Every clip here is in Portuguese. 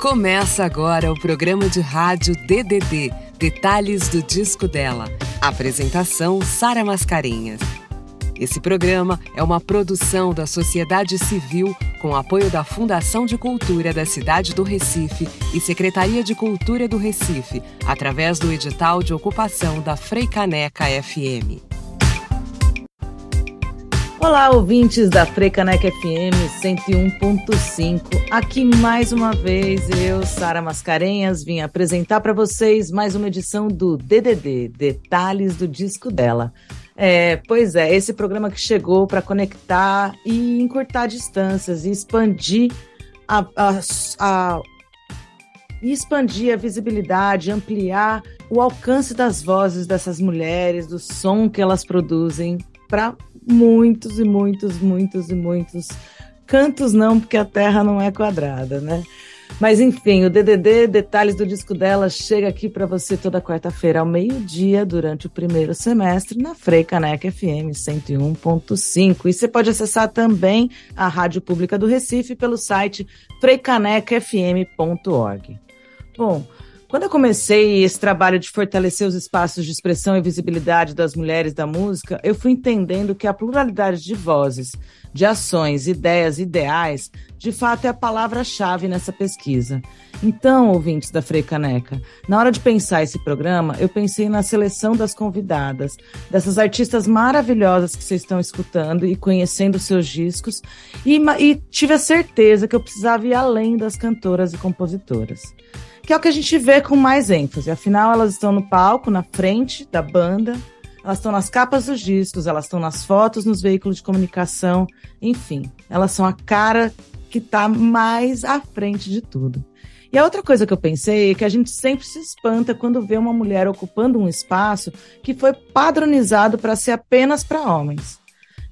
Começa agora o programa de rádio DDD, Detalhes do Disco dela. Apresentação Sara Mascarenhas. Esse programa é uma produção da sociedade civil com apoio da Fundação de Cultura da cidade do Recife e Secretaria de Cultura do Recife, através do edital de ocupação da Freicaneca FM. Olá, ouvintes da Frecanec FM 101.5. Aqui mais uma vez eu, Sara Mascarenhas, vim apresentar para vocês mais uma edição do DDD, Detalhes do Disco dela. É, pois é, esse programa que chegou para conectar e encurtar distâncias e expandir a, a, a expandir a visibilidade, ampliar o alcance das vozes dessas mulheres, do som que elas produzem para muitos e muitos, muitos e muitos cantos não, porque a Terra não é quadrada, né? Mas enfim, o DDD, detalhes do disco dela, chega aqui para você toda quarta-feira ao meio-dia, durante o primeiro semestre, na Frei Caneca FM 101.5. E você pode acessar também a Rádio Pública do Recife pelo site freicanecafm.org. Bom, quando eu comecei esse trabalho de fortalecer os espaços de expressão e visibilidade das mulheres da música, eu fui entendendo que a pluralidade de vozes, de ações, ideias, ideais, de fato é a palavra-chave nessa pesquisa. Então, ouvintes da Frei Caneca, na hora de pensar esse programa, eu pensei na seleção das convidadas, dessas artistas maravilhosas que vocês estão escutando e conhecendo seus discos, e, e tive a certeza que eu precisava ir além das cantoras e compositoras que é o que a gente vê com mais ênfase. Afinal, elas estão no palco, na frente da banda, elas estão nas capas dos discos, elas estão nas fotos, nos veículos de comunicação, enfim, elas são a cara que está mais à frente de tudo. E a outra coisa que eu pensei é que a gente sempre se espanta quando vê uma mulher ocupando um espaço que foi padronizado para ser apenas para homens.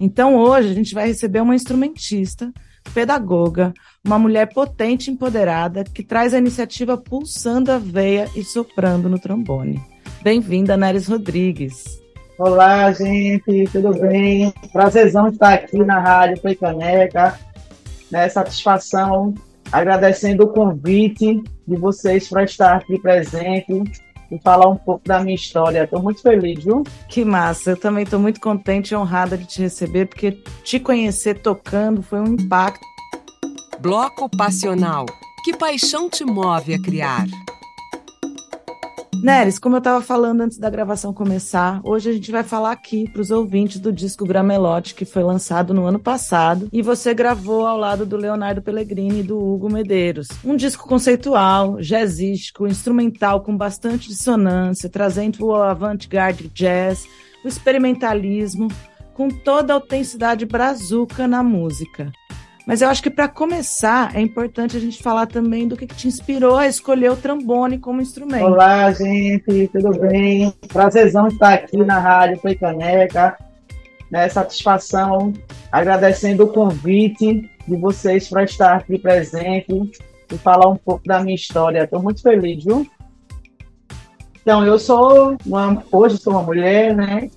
Então hoje a gente vai receber uma instrumentista pedagoga, uma mulher potente e empoderada que traz a iniciativa pulsando a veia e soprando no trombone. Bem-vinda, Neres Rodrigues. Olá, gente, tudo bem? Prazerzão estar aqui na Rádio Foi Caneca. Né, satisfação, agradecendo o convite de vocês para estar aqui presente e falar um pouco da minha história. Estou muito feliz, viu? Que massa! Eu também estou muito contente e honrada de te receber, porque te conhecer tocando foi um impacto. Bloco Passional. Que paixão te move a criar? Neres, como eu estava falando antes da gravação começar, hoje a gente vai falar aqui para os ouvintes do disco Gramelote, que foi lançado no ano passado, e você gravou ao lado do Leonardo Pellegrini e do Hugo Medeiros. Um disco conceitual, jazzístico, instrumental com bastante dissonância, trazendo o avant-garde jazz, o experimentalismo, com toda a autenticidade brazuca na música. Mas eu acho que para começar é importante a gente falar também do que, que, te inspirou a escolher o trombone como instrumento. Olá, gente, tudo bem? Prazerzão estar aqui na Rádio Foi Caneca. Né, satisfação, agradecendo o convite de vocês para estar aqui presente e falar um pouco da minha história. Estou muito feliz, viu? Então, eu sou uma, hoje sou uma mulher, né?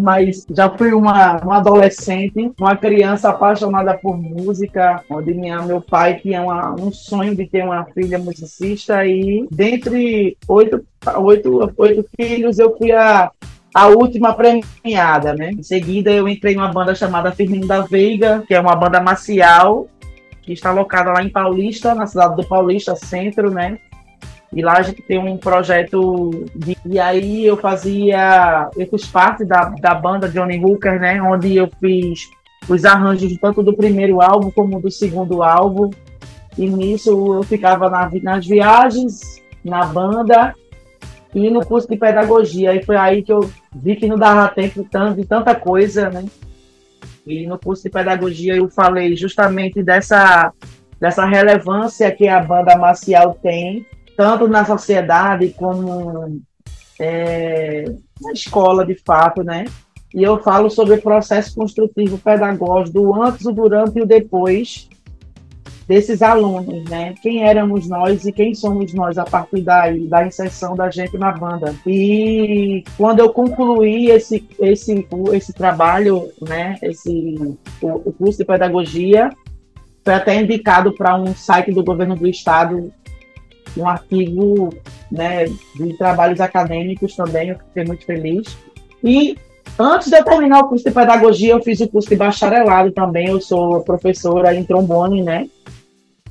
Mas já fui uma, uma adolescente, uma criança apaixonada por música, onde minha, meu pai tinha uma, um sonho de ter uma filha musicista e dentre oito, oito, oito filhos eu fui a, a última premiada, né? Em seguida eu entrei em uma banda chamada Firmino da Veiga, que é uma banda marcial, que está locada lá em Paulista, na cidade do Paulista, centro, né? E lá a gente tem um projeto de... E aí eu fazia. Eu fiz parte da, da banda Johnny Hooker, né? Onde eu fiz os arranjos tanto do primeiro álbum como do segundo álbum. E nisso eu ficava na, nas viagens, na banda e no curso de pedagogia. E foi aí que eu vi que não dava tempo de tanta coisa, né? E no curso de pedagogia eu falei justamente dessa, dessa relevância que a banda marcial tem tanto na sociedade como é, na escola, de fato, né? E eu falo sobre o processo construtivo pedagógico do antes, o durante e o depois desses alunos, né? Quem éramos nós e quem somos nós a partir daí, da inserção da gente na banda. E quando eu concluí esse, esse, esse trabalho, né? Esse, o, o curso de pedagogia, foi até indicado para um site do governo do estado um artigo né, de trabalhos acadêmicos também, eu fiquei muito feliz. E antes de eu terminar o curso de pedagogia, eu fiz o curso de bacharelado também, eu sou professora em trombone, né?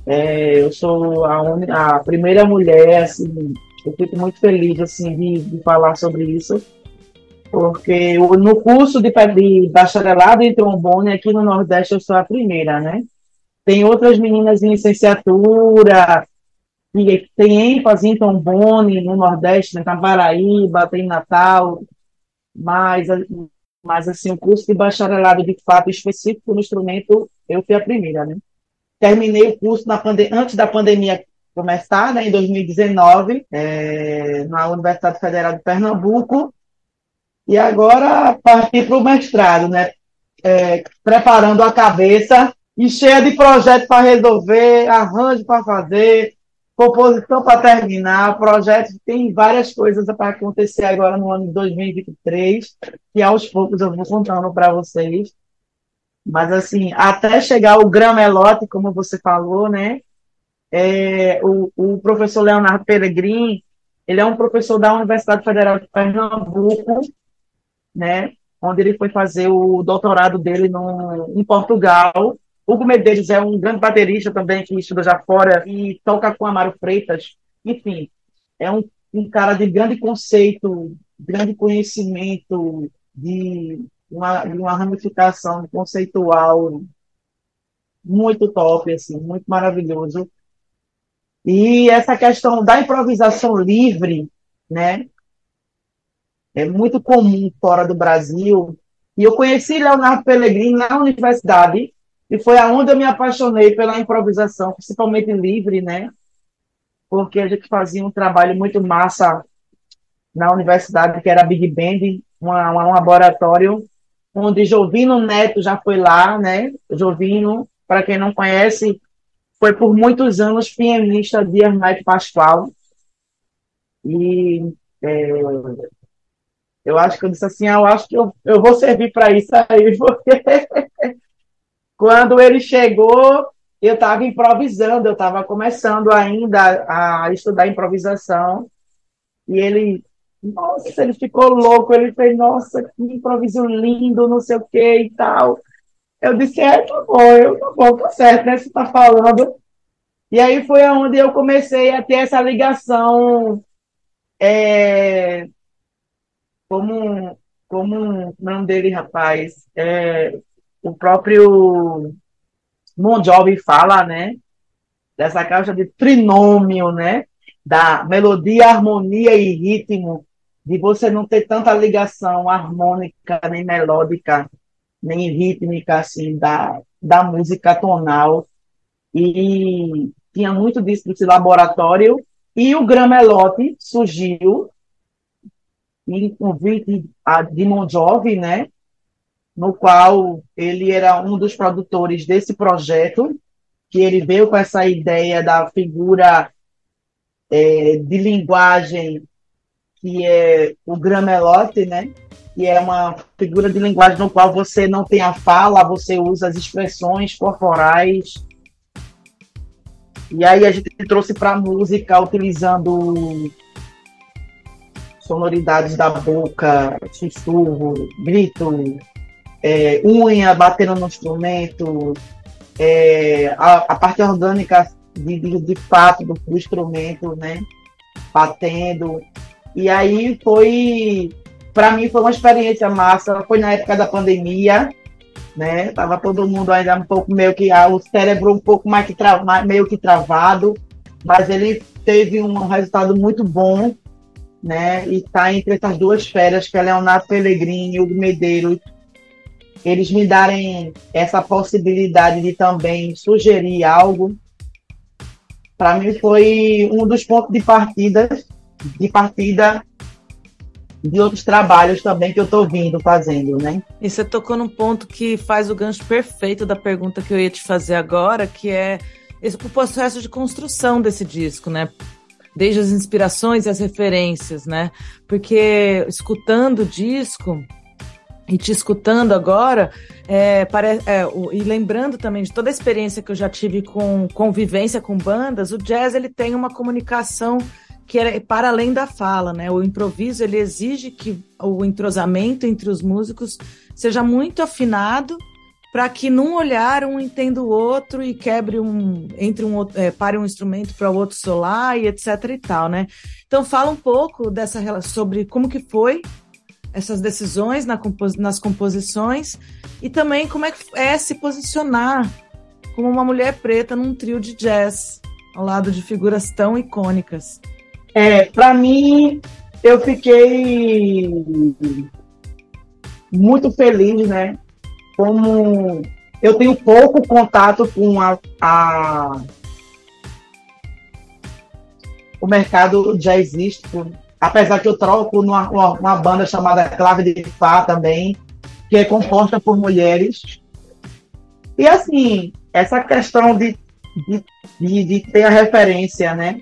É, eu sou a, un... a, primeira mulher, assim, eu fico muito feliz assim, de, de falar sobre isso, porque no curso de, de bacharelado em trombone aqui no Nordeste eu sou a primeira, né? Tem outras meninas em licenciatura, que tem ênfase em trombone no Nordeste, né, na Paraíba, tem Natal, mas, mas assim, o curso de bacharelado de fato específico no instrumento, eu fui a primeira, né? Terminei o curso na antes da pandemia começar, né, em 2019, é, na Universidade Federal de Pernambuco, e agora parti para o mestrado, né, é, preparando a cabeça e cheia de projetos para resolver, arranjo para fazer, composição para terminar, projetos, tem várias coisas para acontecer agora no ano de 2023, que aos poucos eu vou contando para vocês. Mas, assim, até chegar o gramelote, como você falou, né? É, o, o professor Leonardo Peregrin, ele é um professor da Universidade Federal de Pernambuco, né? Onde ele foi fazer o doutorado dele no, em Portugal. Hugo Medeiros é um grande baterista também, que estuda já fora e toca com Amaro Freitas. Enfim, é um, um cara de grande conceito, grande conhecimento, de uma, uma ramificação conceitual muito top, assim, muito maravilhoso. E essa questão da improvisação livre, né, é muito comum fora do Brasil. E eu conheci Leonardo Pellegrini na universidade, e foi aonde eu me apaixonei pela improvisação, principalmente livre, né? Porque a gente fazia um trabalho muito massa na universidade, que era Big Band, uma, um laboratório onde Jovino Neto já foi lá, né? Jovino, para quem não conhece, foi por muitos anos pianista de Hermeto Pascoal. E é, eu acho que eu disse assim, ah, eu acho que eu, eu vou servir para isso aí, porque quando ele chegou, eu estava improvisando, eu estava começando ainda a estudar improvisação, e ele nossa, ele ficou louco, ele fez, nossa, que improviso lindo, não sei o que e tal. Eu disse, é, tá bom, eu tá bom, tá certo, né? Você tá falando. E aí foi onde eu comecei a ter essa ligação é, como, como o nome dele, rapaz, é, o próprio Bon Jovi fala, né? Dessa caixa de trinômio, né? Da melodia, harmonia e ritmo de você não ter tanta ligação harmônica, nem melódica, nem rítmica, assim, da, da música tonal. E tinha muito disso desse laboratório. E o Gramelote surgiu em convite de Mon Jovi, né? No qual ele era um dos produtores desse projeto, que ele veio com essa ideia da figura é, de linguagem que é o gramelote, né? Que é uma figura de linguagem no qual você não tem a fala, você usa as expressões corporais. E aí a gente trouxe para a música utilizando sonoridades da boca, sussurro, grito, é, unha batendo no instrumento, é, a, a, parte orgânica de, de, de fato do, do, instrumento, né? Batendo. E aí foi, para mim foi uma experiência massa. Foi na época da pandemia, né? Tava todo mundo ainda um pouco meio que ah, o cérebro um pouco mais que tra, meio que travado, mas ele teve um resultado muito bom, né? E tá entre essas duas férias, que é Leonardo Pellegrini e o Medeiros, eles me darem essa possibilidade de também sugerir algo, para mim foi um dos pontos de partida de partida de outros trabalhos também que eu estou vindo fazendo, né? E você tocou num ponto que faz o gancho perfeito da pergunta que eu ia te fazer agora, que é esse, o processo de construção desse disco, né? Desde as inspirações e as referências, né? Porque escutando o disco, e te escutando agora, é, pare, é, o, e lembrando também de toda a experiência que eu já tive com convivência com bandas, o jazz ele tem uma comunicação que é para além da fala, né? O improviso ele exige que o entrosamento entre os músicos seja muito afinado para que num olhar um entenda o outro e quebre um entre um é, pare um instrumento para o outro solar e etc e tal, né? Então fala um pouco dessa sobre como que foi essas decisões na compos nas composições e também como é que é se posicionar como uma mulher preta num trio de jazz ao lado de figuras tão icônicas. É, para mim, eu fiquei muito feliz, né? Como eu tenho pouco contato com a, a o mercado jazzístico, apesar que eu troco numa uma, uma banda chamada Clave de Fá também, que é composta por mulheres. E assim, essa questão de, de, de, de ter a referência, né?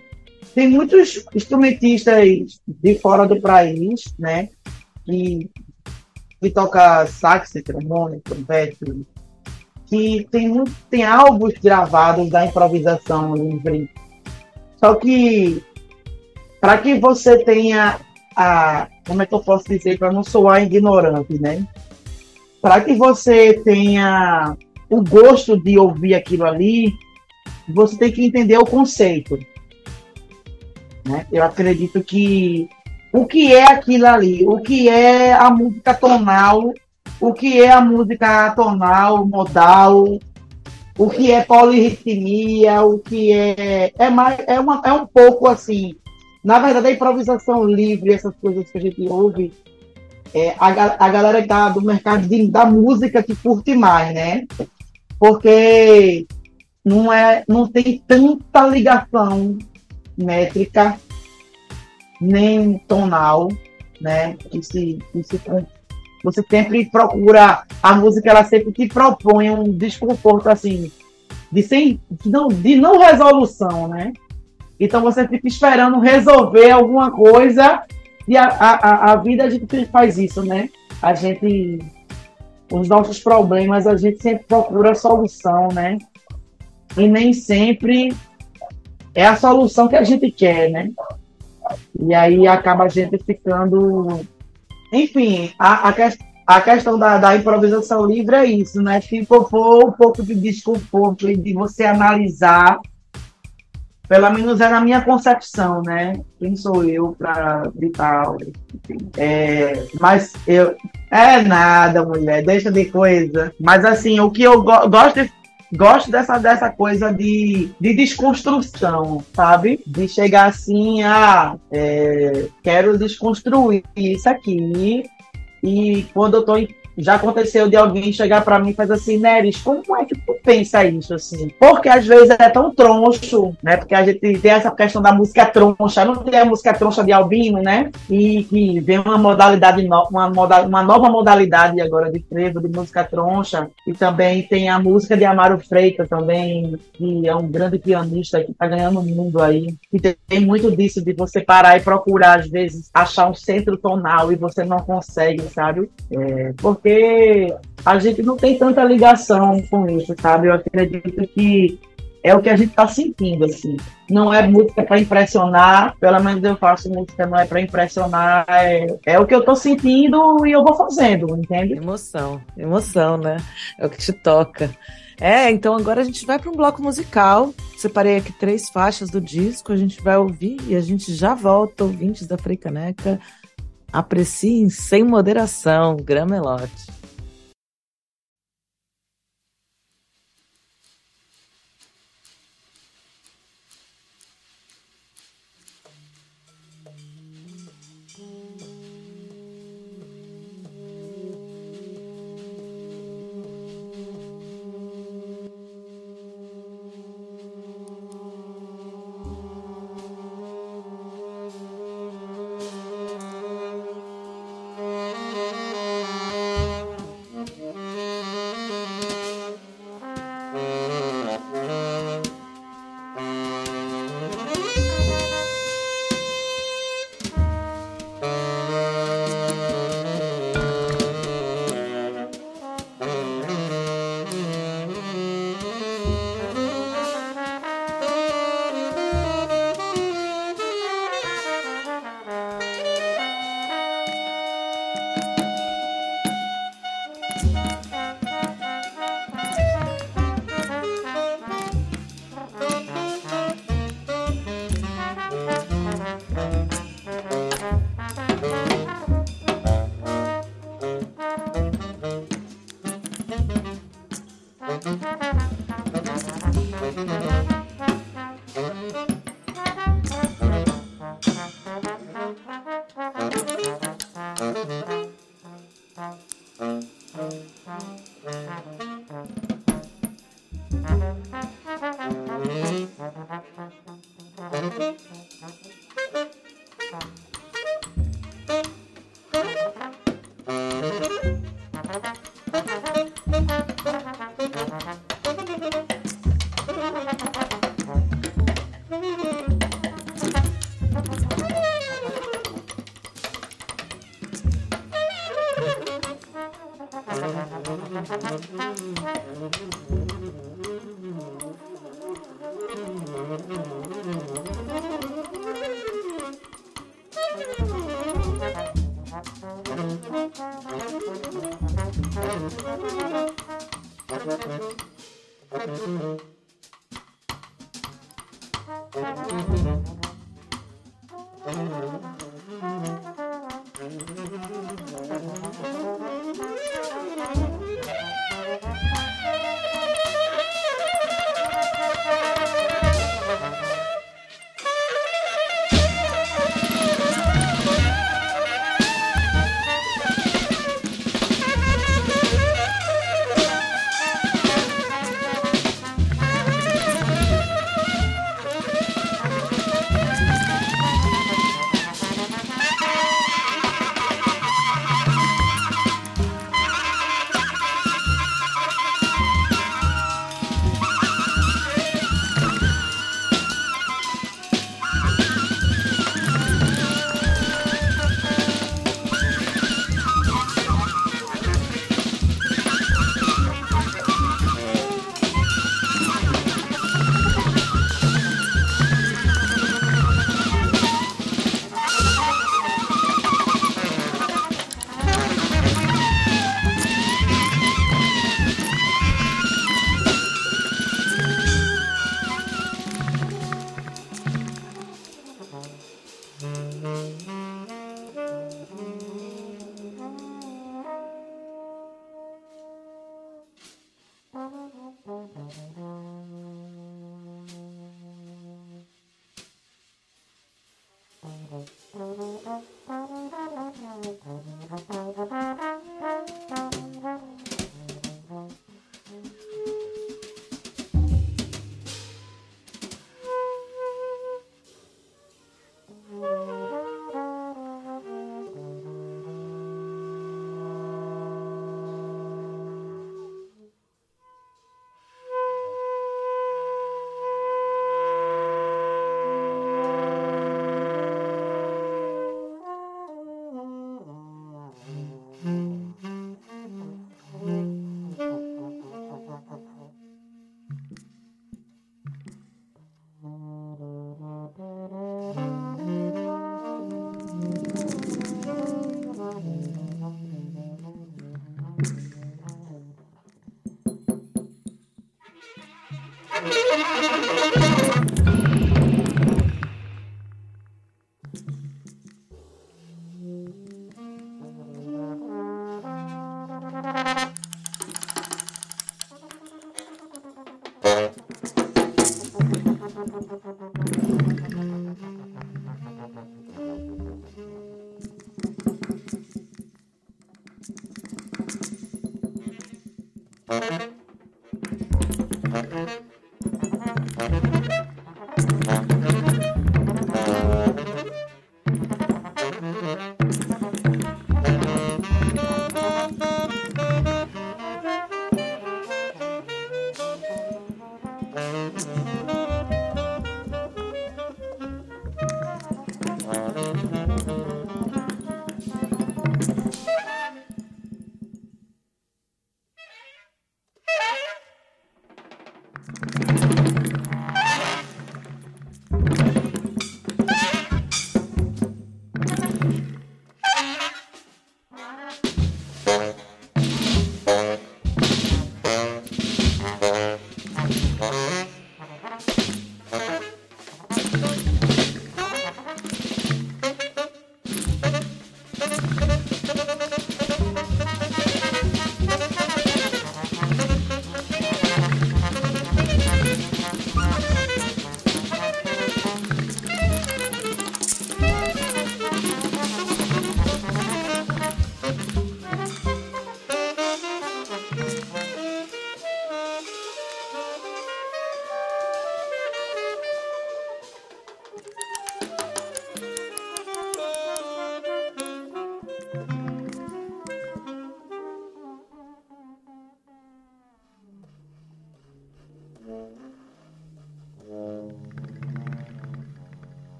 Tem muitos instrumentistas de fora do país, né? Que, que toca sax, trombone, trompete, que tem, tem álbuns gravados da improvisação livre. Só que para que você tenha a. Como é que eu posso dizer para não soar ignorante, né? Para que você tenha o gosto de ouvir aquilo ali, você tem que entender o conceito. Né? Eu acredito que o que é aquilo ali, o que é a música tonal, o que é a música tonal, modal, o que é polirritmia, o que é é mais é, uma, é um pouco assim. Na verdade, a improvisação livre, essas coisas que a gente ouve, é a, a galera do mercado de, da música que curte mais, né? Porque não é não tem tanta ligação métrica, nem tonal, né? Que se, que se, você sempre procura, a música ela sempre te propõe um desconforto assim, de, sem, de, não, de não resolução, né? Então você fica esperando resolver alguma coisa e a, a, a vida a gente faz isso, né? A gente, os nossos problemas, a gente sempre procura solução, né? E nem sempre é a solução que a gente quer, né? E aí acaba a gente ficando. Enfim, a, a, a questão da, da, improvisação livre é isso, né? For um pouco de desconforto e de você analisar, pelo menos é na minha concepção, né? Quem sou eu para gritar? É, mas eu. É nada, mulher, deixa de coisa. Mas assim, o que eu go gosto de gosto dessa, dessa coisa de, de desconstrução, sabe? De chegar assim, ah, é, quero desconstruir isso aqui. E quando eu tô já aconteceu de alguém chegar para mim e fazer assim, Neres, como é que tu pensa isso assim? Porque às vezes é tão troncho, né? Porque a gente tem essa questão da música troncha, não tem a música troncha de Albino, né? E que vem uma modalidade uma, moda, uma nova modalidade agora de frevo, de música troncha. E também tem a música de Amaro Freitas também, que é um grande pianista que está ganhando o mundo aí. E tem muito disso de você parar e procurar, às vezes, achar um centro tonal e você não consegue, sabe? É, porque porque a gente não tem tanta ligação com isso, sabe? Eu acredito que é o que a gente está sentindo, assim. Não é música para impressionar, pelo menos eu faço música, não é para impressionar, é, é o que eu estou sentindo e eu vou fazendo, entende? Emoção, emoção, né? É o que te toca. É, então agora a gente vai para um bloco musical. Separei aqui três faixas do disco, a gente vai ouvir e a gente já volta, ouvintes da Freicaneca. Apreciem sem moderação, Gramelote.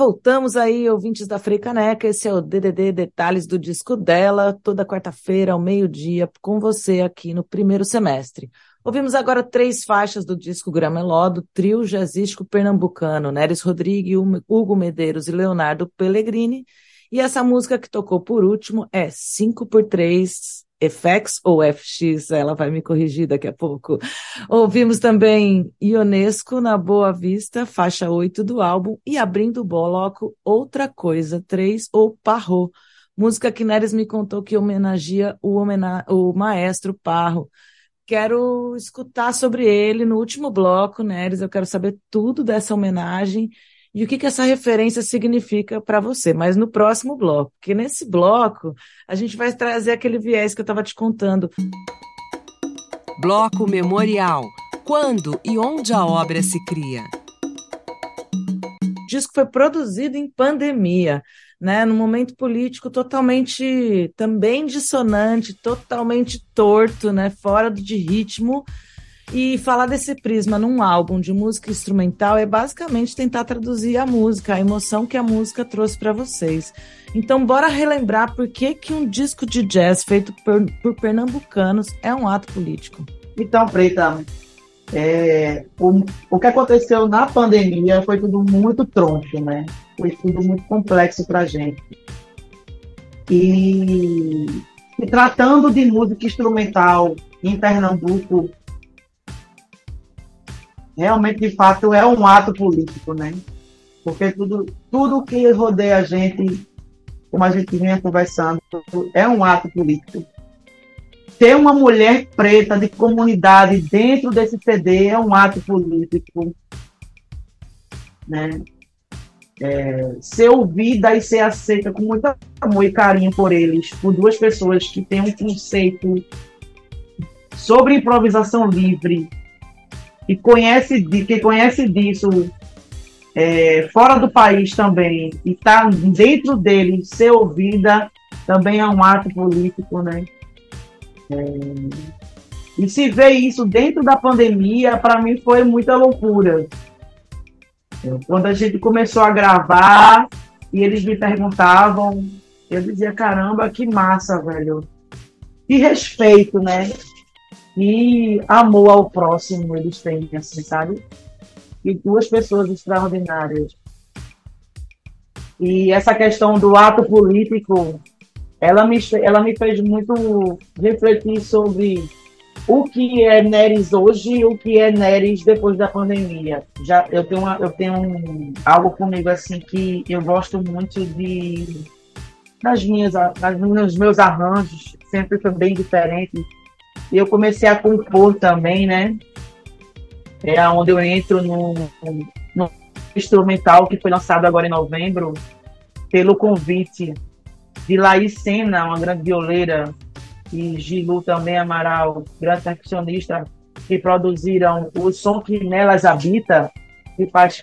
Voltamos aí, ouvintes da Caneca. Esse é o DDD Detalhes do disco dela, toda quarta-feira ao meio-dia, com você aqui no primeiro semestre. Ouvimos agora três faixas do disco Grameló, do trio jazzístico pernambucano, Neres Rodrigues, Hugo Medeiros e Leonardo Pellegrini. E essa música que tocou por último é 5 por 3 FX ou FX, ela vai me corrigir daqui a pouco. Ouvimos também Ionesco na Boa Vista, faixa 8 do álbum, e abrindo o bloco Outra Coisa 3 ou Parro, música que Neres me contou que homenageia o, homena o maestro Parro. Quero escutar sobre ele no último bloco, Neres, eu quero saber tudo dessa homenagem e o que, que essa referência significa para você, mas no próximo bloco, porque nesse bloco a gente vai trazer aquele viés que eu estava te contando. Bloco Memorial. Quando e onde a obra se cria? O disco foi produzido em pandemia, né, num momento político totalmente também dissonante, totalmente torto, né, fora de ritmo e falar desse prisma num álbum de música instrumental é basicamente tentar traduzir a música, a emoção que a música trouxe para vocês. Então, bora relembrar por que, que um disco de jazz feito por, por pernambucanos é um ato político. Então, Preta, é, o, o que aconteceu na pandemia foi tudo muito troncho, né? Foi tudo muito complexo para gente. E, e tratando de música instrumental em Pernambuco, realmente, de fato, é um ato político, né? Porque tudo, tudo que rodeia a gente, como a gente vinha conversando, é um ato político. Ter uma mulher preta de comunidade dentro desse CD é um ato político. Né? É, ser ouvida e ser aceita com muito amor e carinho por eles, por duas pessoas que têm um conceito sobre improvisação livre, e conhece, que conhece disso é, fora do país também e está dentro dele ser ouvida também é um ato político, né? É, e se ver isso dentro da pandemia, para mim foi muita loucura. É, quando a gente começou a gravar e eles me perguntavam, eu dizia, caramba, que massa, velho. Que respeito, né? E amor ao próximo eles têm, assim, sabe? E duas pessoas extraordinárias. E essa questão do ato político, ela me, ela me fez muito refletir sobre o que é Neres hoje e o que é Neres depois da pandemia. Já eu tenho, uma, eu tenho um, algo comigo assim que eu gosto muito de nas minhas, nas, nos meus arranjos, sempre foi bem diferente e eu comecei a compor também, né? É onde eu entro no, no instrumental que foi lançado agora em novembro, pelo convite de Laís Sena, uma grande violeira, e Gilu também Amaral, grande percussionista, que produziram o som que nelas habita, que faz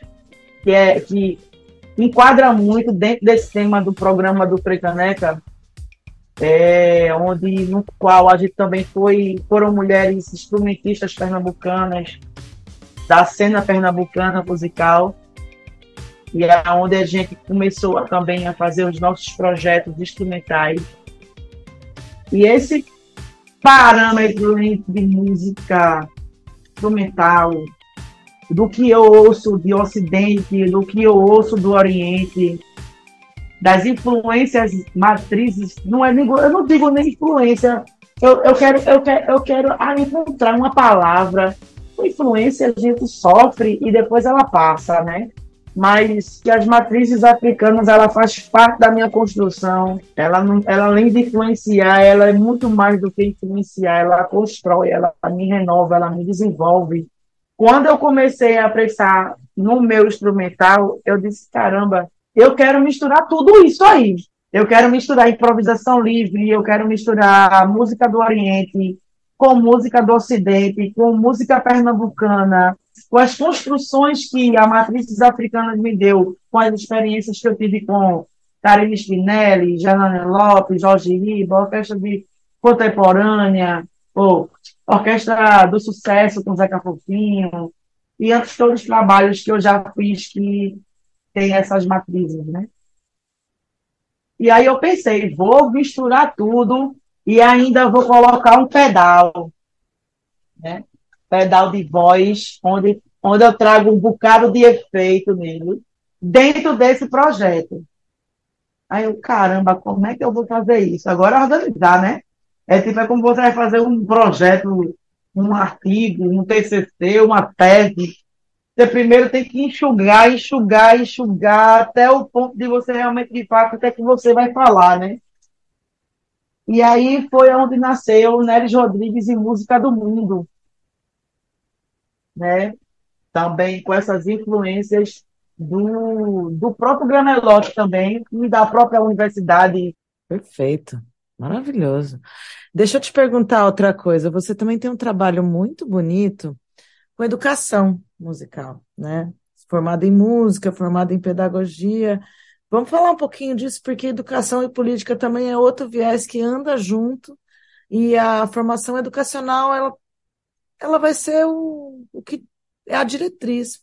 que é que enquadra muito dentro desse tema do programa do Frecaneca, é, onde no qual a gente também foi foram mulheres instrumentistas pernambucanas da cena pernambucana musical. E é onde a gente começou a, também a fazer os nossos projetos instrumentais. E esse parâmetro de música instrumental do que eu ouço de Ocidente, do que eu ouço do Oriente, das influências matrizes, não é eu não digo nem influência, eu, eu quero eu quero eu quero encontrar uma palavra. Influência a gente sofre e depois ela passa, né? Mas que as matrizes africanas ela faz parte da minha construção. Ela não, ela além de influenciar, ela é muito mais do que influenciar. Ela constrói, ela me renova, ela me desenvolve. Quando eu comecei a prestar no meu instrumental, eu disse caramba, eu quero misturar tudo isso aí. Eu quero misturar improvisação livre, eu quero misturar música do Oriente com música do Ocidente, com música pernambucana, com as construções que a Matrizes Africanas me deu, com as experiências que eu tive com Karine Spinelli, Janane Lopes, Jorge Riba, orquestra de contemporânea, ou orquestra do sucesso com Zeca Fofinho, e antes todos os trabalhos que eu já fiz que tem essas matrizes, né? E aí eu pensei, vou misturar tudo e ainda vou colocar um pedal, né? Pedal de voz, onde, onde eu trago um bocado de efeito nele, dentro desse projeto. Aí eu, caramba, como é que eu vou fazer isso? Agora organizar, né? É tipo, é como você vai fazer um projeto, um artigo, um TCC, uma tese. Você primeiro tem que enxugar, enxugar, enxugar, até o ponto de você realmente, de fato, o que é que você vai falar, né? E aí foi onde nasceu Neres Rodrigues e Música do Mundo, né? Também com essas influências do, do próprio Gramelote também e da própria universidade. Perfeito, maravilhoso. Deixa eu te perguntar outra coisa. Você também tem um trabalho muito bonito com educação musical, né? Formada em música, formada em pedagogia. Vamos falar um pouquinho disso, porque educação e política também é outro viés que anda junto, e a formação educacional, ela, ela vai ser o, o que é a diretriz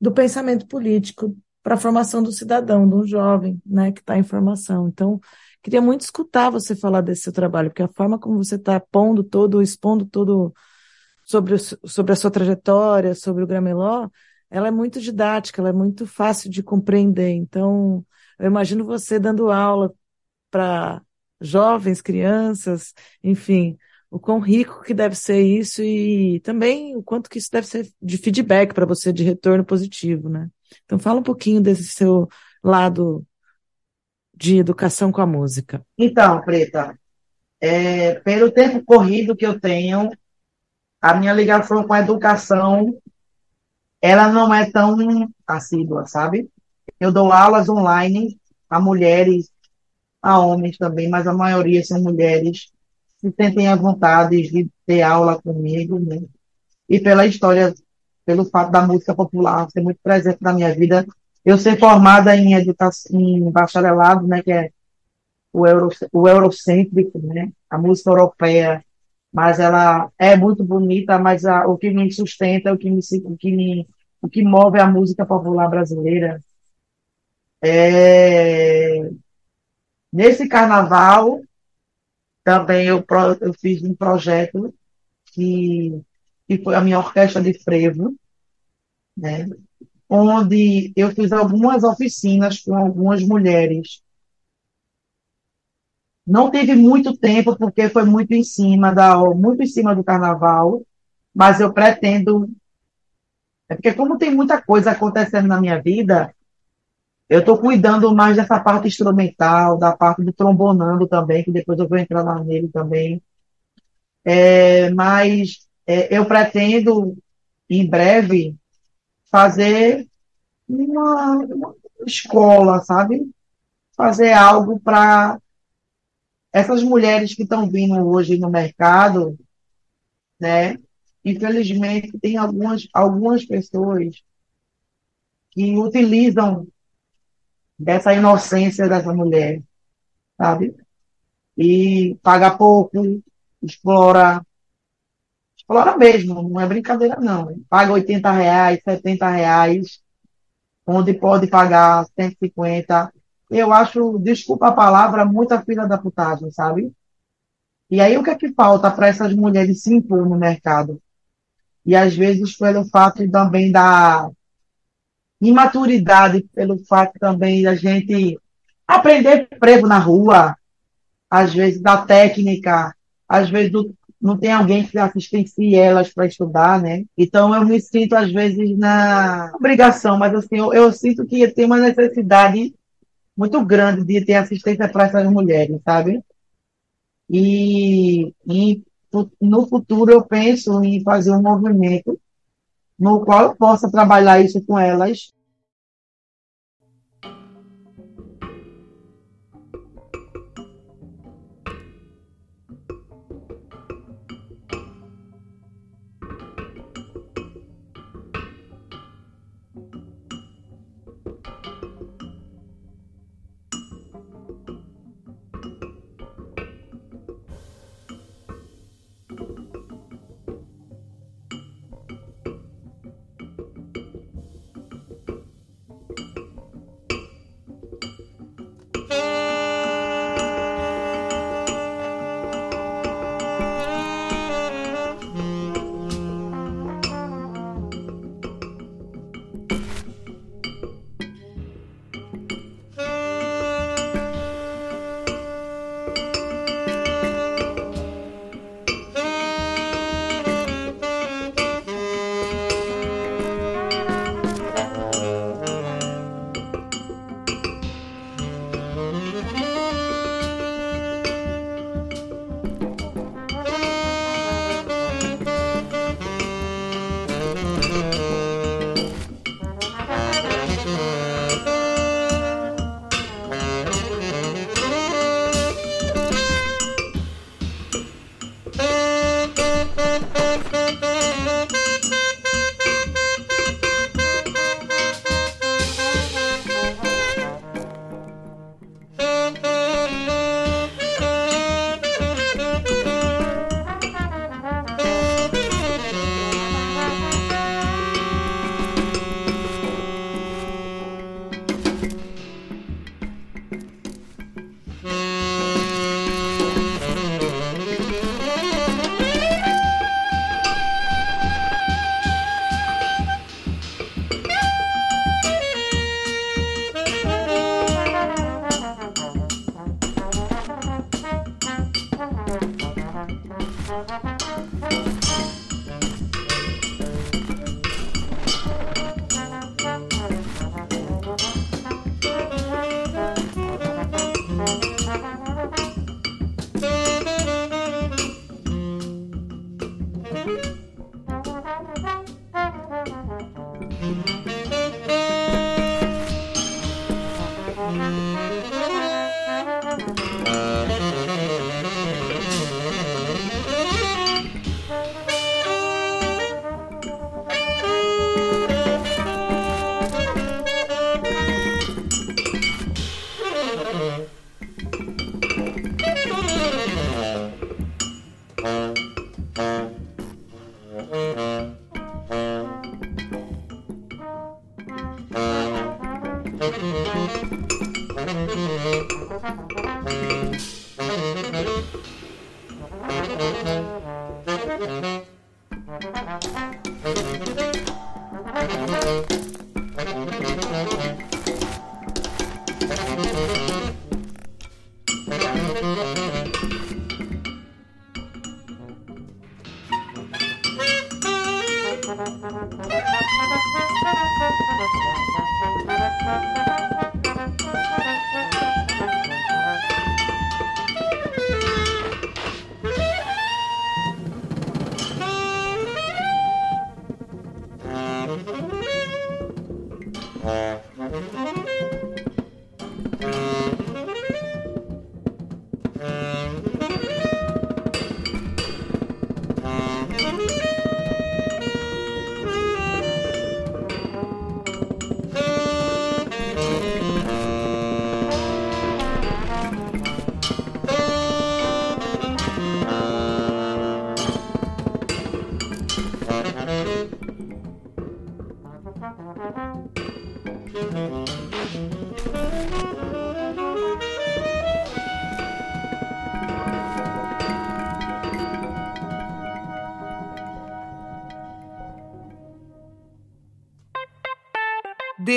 do pensamento político para a formação do cidadão, do jovem, né, que está em formação. Então, queria muito escutar você falar desse seu trabalho, porque a forma como você está pondo todo, expondo todo sobre, sobre a sua trajetória, sobre o Grameló, ela é muito didática, ela é muito fácil de compreender. Então, eu imagino você dando aula para jovens, crianças, enfim, o quão rico que deve ser isso e também o quanto que isso deve ser de feedback para você, de retorno positivo, né? Então fala um pouquinho desse seu lado de educação com a música. Então, Preta, é, pelo tempo corrido que eu tenho, a minha ligação com a educação, ela não é tão assídua, sabe? Eu dou aulas online a mulheres, a homens também, mas a maioria são mulheres se sentem à vontade de ter aula comigo, né? E pela história, pelo fato da música popular ser muito presente na minha vida, eu ser formada em educação, em bacharelado, né, que é o, euro, o eurocêntrico, né, a música europeia, mas ela é muito bonita, mas a, o que me sustenta, o que me, o que me, o que move a música popular brasileira é nesse carnaval também eu, eu fiz um projeto que, que foi a minha orquestra de frevo, né? onde eu fiz algumas oficinas com algumas mulheres. Não tive muito tempo, porque foi muito em cima da, muito em cima do carnaval, mas eu pretendo. É porque como tem muita coisa acontecendo na minha vida, eu estou cuidando mais dessa parte instrumental, da parte do trombonando também, que depois eu vou entrar lá nele também. É, mas é, eu pretendo, em breve, fazer uma, uma escola, sabe? Fazer algo para essas mulheres que estão vindo hoje no mercado, né? Infelizmente, tem algumas, algumas pessoas que utilizam dessa inocência dessa mulher, sabe? E paga pouco, explora, explora mesmo, não é brincadeira não. Paga 80 reais, 70 reais, onde pode pagar 150. Eu acho, desculpa a palavra, muita filha da putagem, sabe? E aí o que é que falta para essas mulheres se impor no mercado? E às vezes pelo fato também da imaturidade pelo fato também da gente aprender frevo na rua, às vezes da técnica, às vezes do, não tem alguém que assistencie elas para estudar, né? Então eu me sinto às vezes na obrigação, mas assim, eu, eu sinto que tem uma necessidade muito grande de ter assistência para essas mulheres, sabe? E, e no futuro eu penso em fazer um movimento no qual eu possa trabalhar isso com elas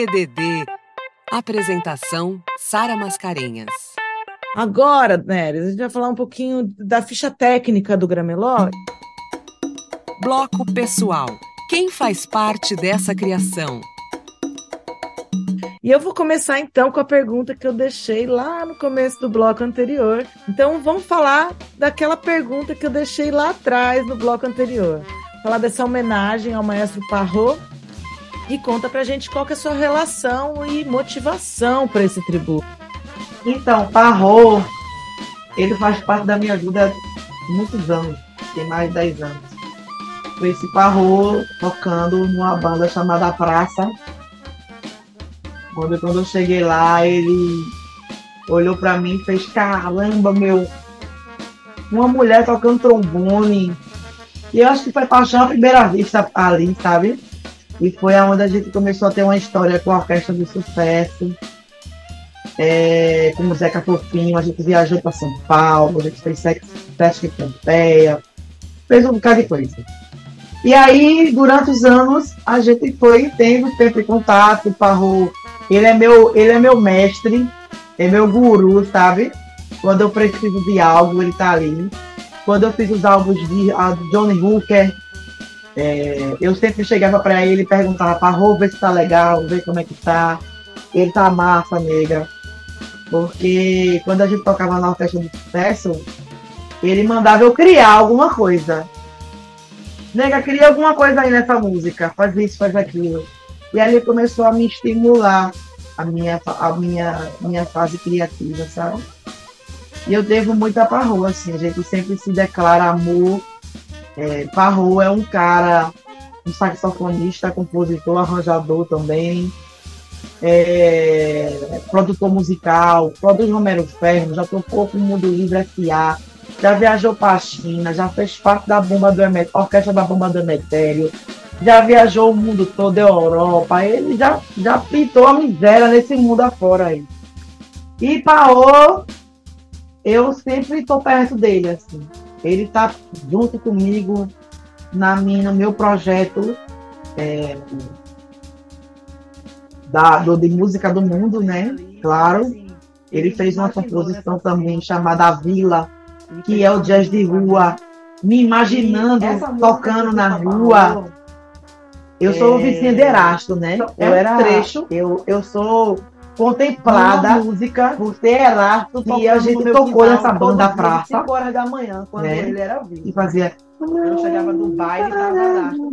DDD. Apresentação: Sara Mascarenhas. Agora, Neres, a gente vai falar um pouquinho da ficha técnica do Grameló. Bloco pessoal. Quem faz parte dessa criação? E eu vou começar então com a pergunta que eu deixei lá no começo do bloco anterior. Então vamos falar daquela pergunta que eu deixei lá atrás no bloco anterior. Falar dessa homenagem ao maestro Parrot e conta pra gente qual é a sua relação e motivação para esse tributo. Então, Parro, ele faz parte da minha vida há muitos anos, tem mais de 10 anos. Esse Parro tocando numa banda chamada Praça. Quando, quando eu cheguei lá, ele olhou para mim e fez: Caramba, meu, uma mulher tocando trombone. E eu acho que foi paixão à primeira vista ali, sabe? E foi aonde a gente começou a ter uma história com a Orquestra do Sucesso, é, com o Zeca Fofinho, a gente viajou para São Paulo, a gente fez Sesc em Pompeia, fez um bocado de coisa. E aí, durante os anos, a gente foi tendo sempre contato, o Parro, ele é meu, ele é meu mestre, é meu guru, sabe? Quando eu preciso de algo, ele tá ali. Quando eu fiz os álbuns de Johnny Hooker, é, eu sempre chegava para ele e perguntava para Rô, ver se tá legal, ver como é que tá. Ele tá massa, nega. Porque quando a gente tocava na orquestra do sucesso, ele mandava eu criar alguma coisa. Nega, cria alguma coisa aí nessa música, faz isso, faz aquilo. E aí ele começou a me estimular a minha, a minha, minha fase criativa, sabe? E eu devo muito a Parrua, assim, a gente sempre se declara amor é, é um cara, um saxofonista, compositor, arranjador também, é, produtor musical, produz Romero Ferro, já tocou com o Mundo Livre S.A., já viajou para a China, já fez parte da bomba do Emet orquestra da bomba do Emetério, já viajou o mundo todo, a Europa, ele já, já pintou a miséria nesse mundo afora aí. E Paô, eu sempre estou perto dele, assim. Ele está junto comigo na minha, no meu projeto é, da, do, de música do mundo, né? Claro. Ele fez uma composição também chamada A Vila, que é o jazz de rua, me imaginando tocando na rua. Eu sou o é. Vicinha de Erasto, né? É eu era trecho. Eu, eu sou contemplada música por ter Erasto e a gente tocou nessa banda praça 5 horas da manhã quando né? ele era vivo. E fazia eu chegava do baile e tava Erasto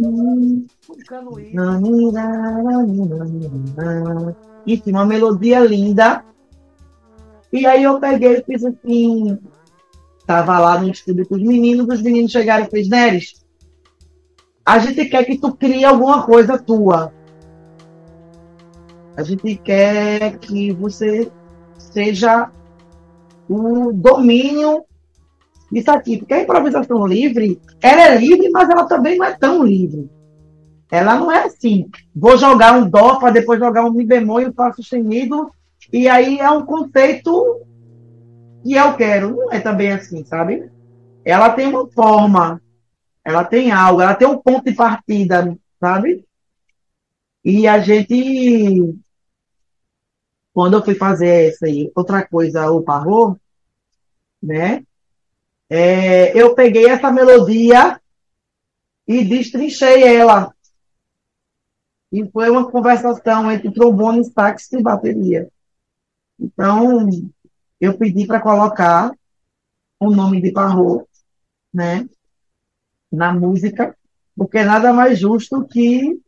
enfim uma melodia linda. E aí eu peguei e fiz assim tava lá no estúdio com os meninos os meninos chegaram e fez Neres a gente quer que tu crie alguma coisa tua a gente quer que você seja o domínio disso aqui. Porque a improvisação livre, ela é livre, mas ela também não é tão livre. Ela não é assim. Vou jogar um dó para depois jogar um mi bemol e o fá sustenido e aí é um conceito que eu quero. Não é também assim, sabe? Ela tem uma forma, ela tem algo, ela tem um ponto de partida, sabe? E a gente, quando eu fui fazer essa aí, outra coisa, o parro, né? É, eu peguei essa melodia e destrinchei ela. E foi uma conversação entre trombone, sax e bateria. Então, eu pedi para colocar o nome de Parro, né, na música, porque nada mais justo que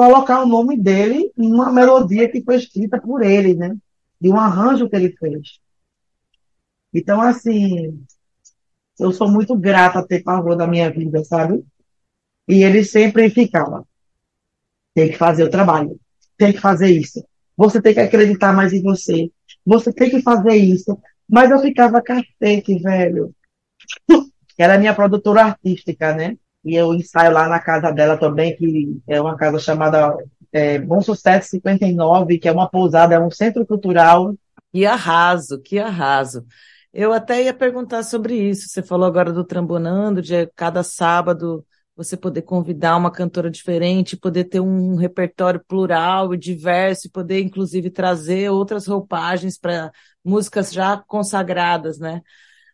colocar o nome dele em uma melodia que foi escrita por ele, né, de um arranjo que ele fez. Então, assim, eu sou muito grata a ter Parro na minha vida, sabe? E ele sempre ficava, tem que fazer o trabalho, tem que fazer isso, você tem que acreditar mais em você. Você tem que fazer isso. Mas eu ficava cacete, velho. Ela é minha produtora artística, né? E eu ensaio lá na casa dela também, que é uma casa chamada é, Bom Sucesso 59, que é uma pousada, é um centro cultural. Que arraso, que arraso. Eu até ia perguntar sobre isso. Você falou agora do Trambonando, de cada sábado você poder convidar uma cantora diferente, poder ter um repertório plural e diverso, e poder, inclusive, trazer outras roupagens para músicas já consagradas, né?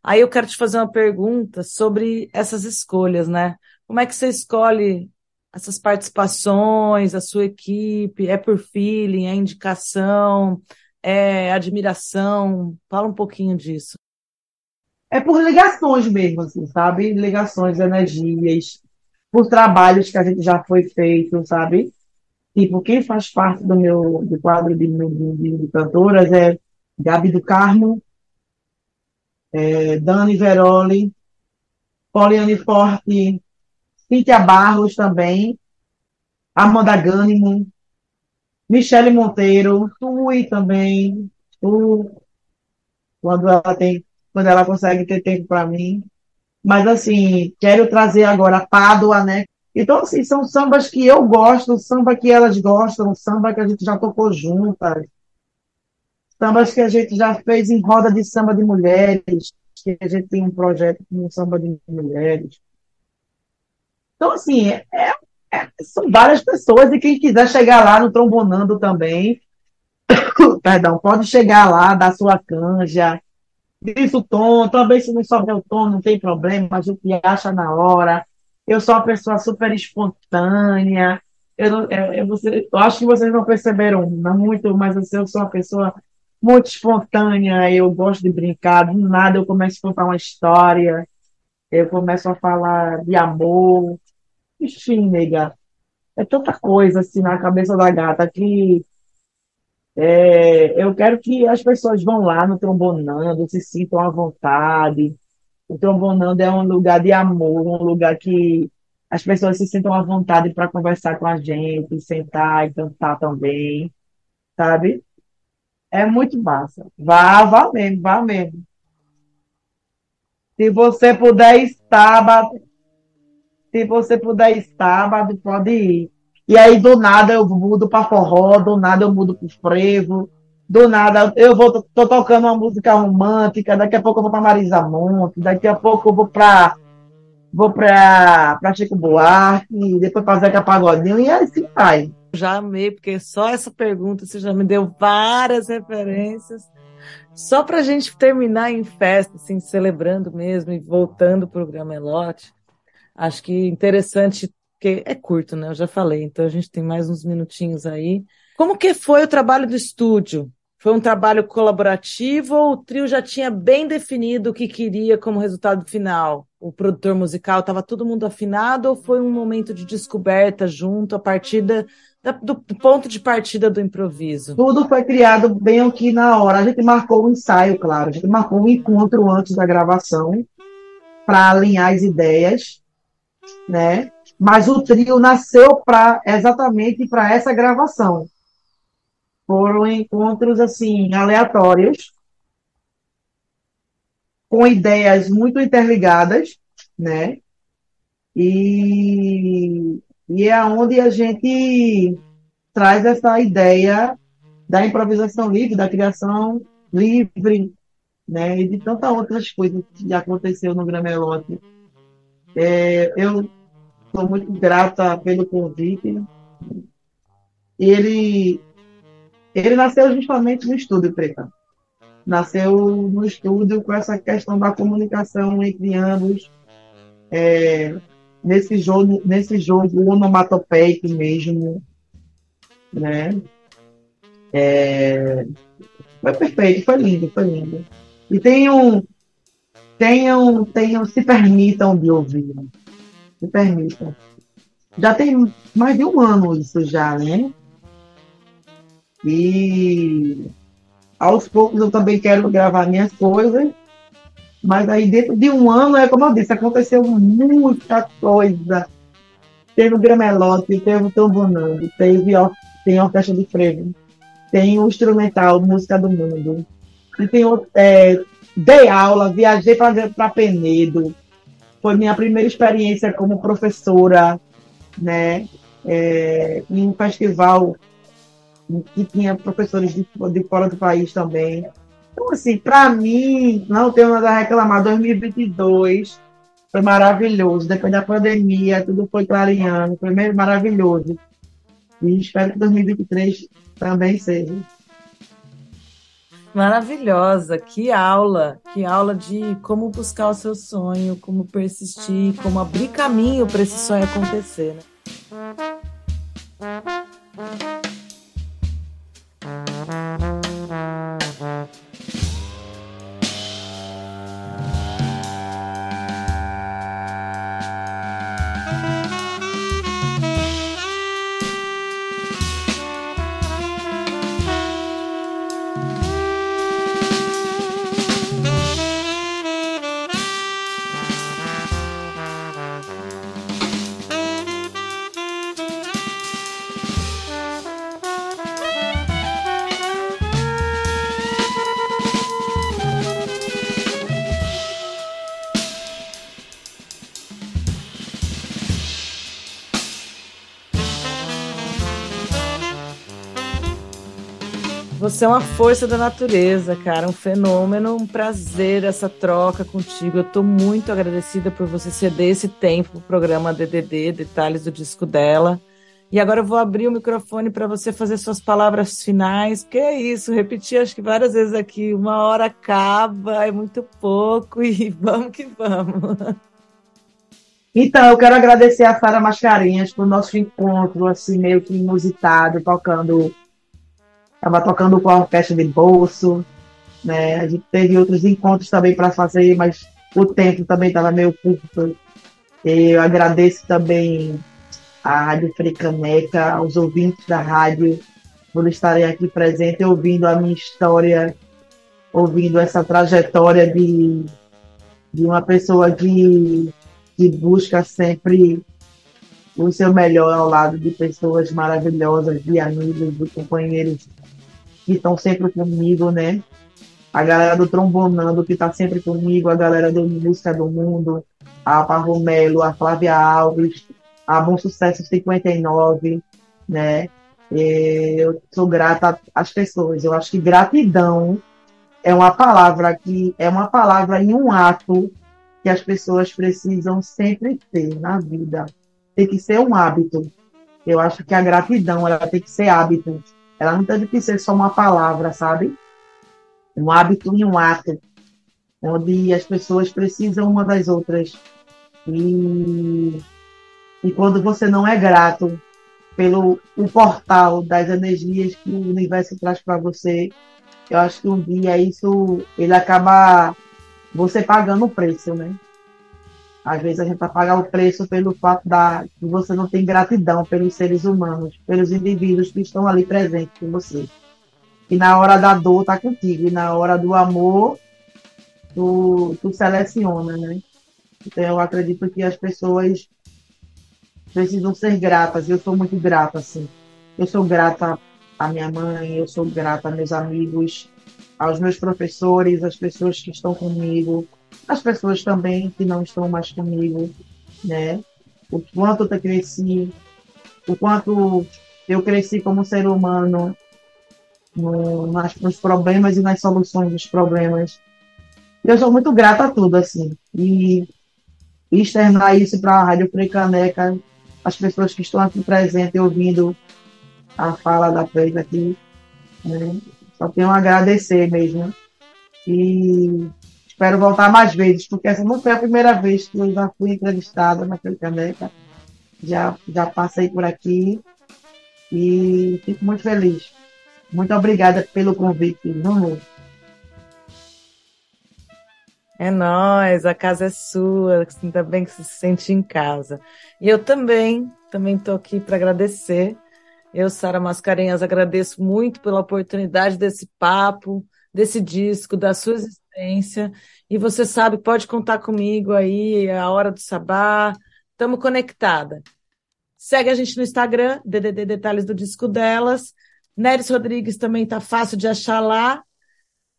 Aí eu quero te fazer uma pergunta sobre essas escolhas, né? Como é que você escolhe essas participações, a sua equipe? É por feeling, é indicação, é admiração? Fala um pouquinho disso. É por ligações mesmo, assim, sabe? Ligações, energias, por trabalhos que a gente já foi feito, sabe? Tipo, quem faz parte do meu do quadro de, de, de cantoras é Gabi do Carmo, é, Dani Veroli, Poliane Forte, Cíntia Barros também, Amanda Gânimo, Michele Monteiro, Tui também, tu, quando ela tem, quando ela consegue ter tempo para mim. Mas, assim, quero trazer agora a Pádua, né? Então, assim, são sambas que eu gosto, samba que elas gostam, samba que a gente já tocou juntas, sambas que a gente já fez em roda de samba de mulheres, que a gente tem um projeto com samba de mulheres. Então, assim, é, é, são várias pessoas e quem quiser chegar lá no Trombonando também, perdão, pode chegar lá, dar sua canja, diz o tom, talvez se não souber o tom, não tem problema, mas o que acha na hora. Eu sou uma pessoa super espontânea. Eu, não, eu, eu, você, eu acho que vocês não perceberam não muito, mas assim, eu sou uma pessoa muito espontânea. Eu gosto de brincar, do nada eu começo a contar uma história, eu começo a falar de amor. Enfim, nega, é tanta coisa assim na cabeça da gata que é, eu quero que as pessoas vão lá no Trombonando, se sintam à vontade. O Trombonando é um lugar de amor, um lugar que as pessoas se sintam à vontade para conversar com a gente, sentar e cantar também, sabe? É muito massa. Vá, vá mesmo, vá mesmo. Se você puder estar, se você puder estar, pode ir. E aí, do nada, eu mudo para forró, do nada eu mudo para frevo, do nada eu vou, tô tocando uma música romântica, daqui a pouco eu vou para Marisa Monte, daqui a pouco eu vou para vou para Chico Buarque, depois para Zeca Pagodinho, e assim vai. Já amei, porque só essa pergunta você já me deu várias referências. Só para a gente terminar em festa, assim, celebrando mesmo e voltando para o Gramelote, acho que interessante porque é curto, né? Eu já falei, então a gente tem mais uns minutinhos aí. Como que foi o trabalho do estúdio? Foi um trabalho colaborativo ou o trio já tinha bem definido o que queria como resultado final? O produtor musical estava todo mundo afinado ou foi um momento de descoberta junto a partir da, da, do ponto de partida do improviso? Tudo foi criado bem aqui na hora. A gente marcou um ensaio, claro. A gente marcou um encontro antes da gravação para alinhar as ideias, né? Mas o trio nasceu para exatamente para essa gravação. Foram encontros assim aleatórios, com ideias muito interligadas, né? E, e é onde a gente traz essa ideia da improvisação livre, da criação livre, né? E de tantas outras coisas que aconteceu no Gramelote. É, eu sou muito grata pelo convite. Ele, ele nasceu justamente no estúdio, Preta. Nasceu no estúdio com essa questão da comunicação entre ambos, é, nesse jogo, nesse jogo onomatopeico mesmo, né? É, foi perfeito, foi lindo, foi lindo. E tenham, tenham, tenham, se permitam de ouvir. Se permitam. Já tem mais de um ano isso já, né? E aos poucos eu também quero gravar minhas coisas. Mas aí dentro de um ano, é como eu disse, aconteceu muita coisa. Teve o Gramelote, teve o Tombonando, teve tem a Orquestra de Frevo, tem o Instrumental Música do Mundo, e tem é, dei aula, viajei para Penedo, foi minha primeira experiência como professora, né, é, em um festival que tinha professores de, de fora do país também. Então, assim, para mim, não tenho nada a reclamar. 2022 foi maravilhoso. Depois da pandemia, tudo foi clareando. Foi mesmo maravilhoso. E espero que 2023 também seja. Maravilhosa, que aula, que aula de como buscar o seu sonho, como persistir, como abrir caminho para esse sonho acontecer. Né? Você é uma força da natureza, cara, um fenômeno, um prazer essa troca contigo. Eu estou muito agradecida por você ceder esse tempo para o programa DDD, detalhes do disco dela. E agora eu vou abrir o microfone para você fazer suas palavras finais, porque é isso, repeti acho que várias vezes aqui, uma hora acaba, é muito pouco e vamos que vamos. Então, eu quero agradecer a Sara Mascarenhas por nosso encontro, assim, meio que inusitado, tocando estava tocando com a orquestra de bolso, né? A gente teve outros encontros também para fazer, mas o tempo também estava meio curto. Eu agradeço também à Rádio Fricaneca, aos ouvintes da rádio, por estarem aqui presentes, ouvindo a minha história, ouvindo essa trajetória de, de uma pessoa que, que busca sempre o seu melhor ao lado de pessoas maravilhosas, de amigos, de companheiros que estão sempre comigo, né? A galera do Trombonando, que está sempre comigo, a galera do Música do Mundo, a Parromelo, a Flávia Alves, a Bom Sucesso 59, né? Eu sou grata às pessoas. Eu acho que gratidão é uma palavra que é uma palavra em um ato que as pessoas precisam sempre ter na vida. Tem que ser um hábito. Eu acho que a gratidão ela tem que ser hábito. Ela não tem que ser só uma palavra, sabe? Um hábito e um ato, onde as pessoas precisam uma das outras. E, e quando você não é grato pelo o portal das energias que o universo traz para você, eu acho que um dia isso ele acaba você pagando o preço, né? Às vezes a gente vai pagar o preço pelo fato da, que você não tem gratidão pelos seres humanos, pelos indivíduos que estão ali presentes com você. E na hora da dor tá contigo, e na hora do amor tu, tu seleciona, né? Então eu acredito que as pessoas precisam ser gratas. Eu sou muito grata, assim. Eu sou grata à minha mãe, eu sou grata a meus amigos, aos meus professores, às pessoas que estão comigo, as pessoas também que não estão mais comigo, né? o quanto eu cresci, o quanto eu cresci como ser humano no, nas, nos problemas e nas soluções dos problemas. Eu sou muito grata a tudo, assim. E, externar isso para a Rádio Frecaneca, as pessoas que estão aqui presentes ouvindo a fala da Freita aqui. Né? Só tenho a agradecer mesmo. E espero voltar mais vezes, porque essa não foi a primeira vez que eu já fui entrevistada na Frecaneca. Já, já passei por aqui e fico muito feliz. Muito obrigada pelo convite, Nuno. É nós, a casa é sua, ainda bem que se sente em casa. E eu também, também estou aqui para agradecer. Eu, Sara Mascarenhas, agradeço muito pela oportunidade desse papo, desse disco, da sua E você sabe, pode contar comigo aí, a hora do sabá. Estamos conectada. Segue a gente no Instagram, DDD Detalhes do Disco Delas. Neres Rodrigues também está fácil de achar lá.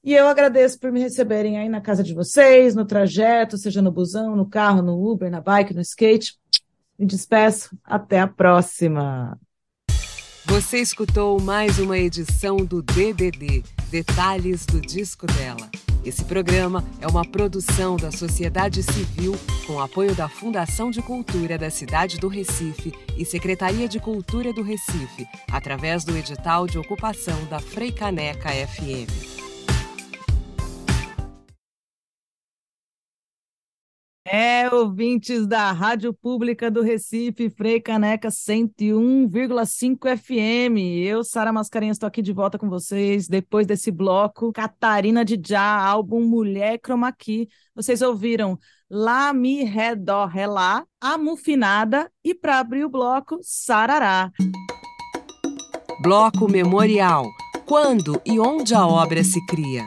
E eu agradeço por me receberem aí na casa de vocês, no trajeto, seja no busão, no carro, no Uber, na bike, no skate. Me despeço. Até a próxima. Você escutou mais uma edição do DDD Detalhes do Disco dela. Esse programa é uma produção da sociedade civil com apoio da Fundação de Cultura da cidade do Recife e Secretaria de Cultura do Recife, através do edital de ocupação da Freicaneca FM. É, ouvintes da Rádio Pública do Recife, Frei Caneca 101,5 FM. Eu, Sara Mascarenhas, estou aqui de volta com vocês depois desse bloco Catarina de Já, álbum Mulher Chroma Key. Vocês ouviram Lá, Mi, Ré, Dó, Ré, Lá, Amufinada e para abrir o bloco, Sarará. Bloco Memorial. Quando e onde a obra se cria?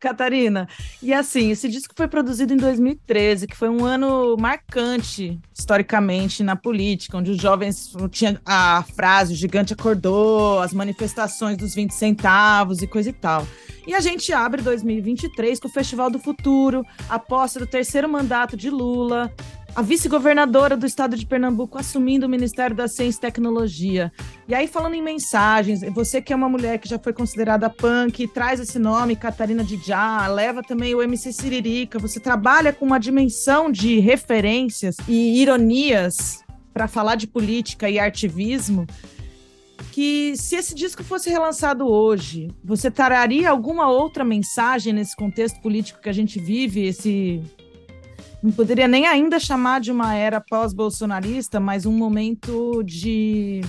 Catarina. E assim, esse disco foi produzido em 2013, que foi um ano marcante historicamente na política, onde os jovens tinham a frase o gigante acordou, as manifestações dos 20 centavos e coisa e tal. E a gente abre 2023 com o Festival do Futuro, a posse do terceiro mandato de Lula, a vice-governadora do estado de Pernambuco assumindo o Ministério da Ciência e Tecnologia. E aí, falando em mensagens, você que é uma mulher que já foi considerada punk, traz esse nome, Catarina de Já, leva também o MC Siririca, você trabalha com uma dimensão de referências e ironias para falar de política e ativismo que se esse disco fosse relançado hoje, você traria alguma outra mensagem nesse contexto político que a gente vive, esse não poderia nem ainda chamar de uma era pós-bolsonarista, mas um momento de,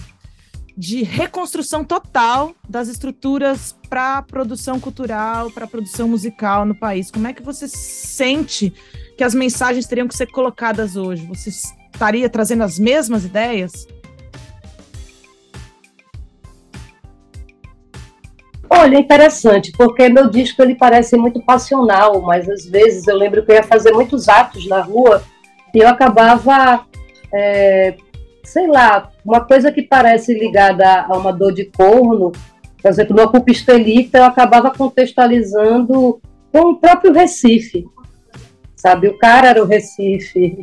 de reconstrução total das estruturas para a produção cultural, para a produção musical no país. Como é que você sente que as mensagens teriam que ser colocadas hoje? Você estaria trazendo as mesmas ideias? Olha, interessante, porque meu disco ele parece muito passional, mas às vezes eu lembro que eu ia fazer muitos atos na rua e eu acabava, é, sei lá, uma coisa que parece ligada a uma dor de corno, por exemplo, no Ocupa Estelita, eu acabava contextualizando com o próprio Recife, sabe? O cara era o Recife,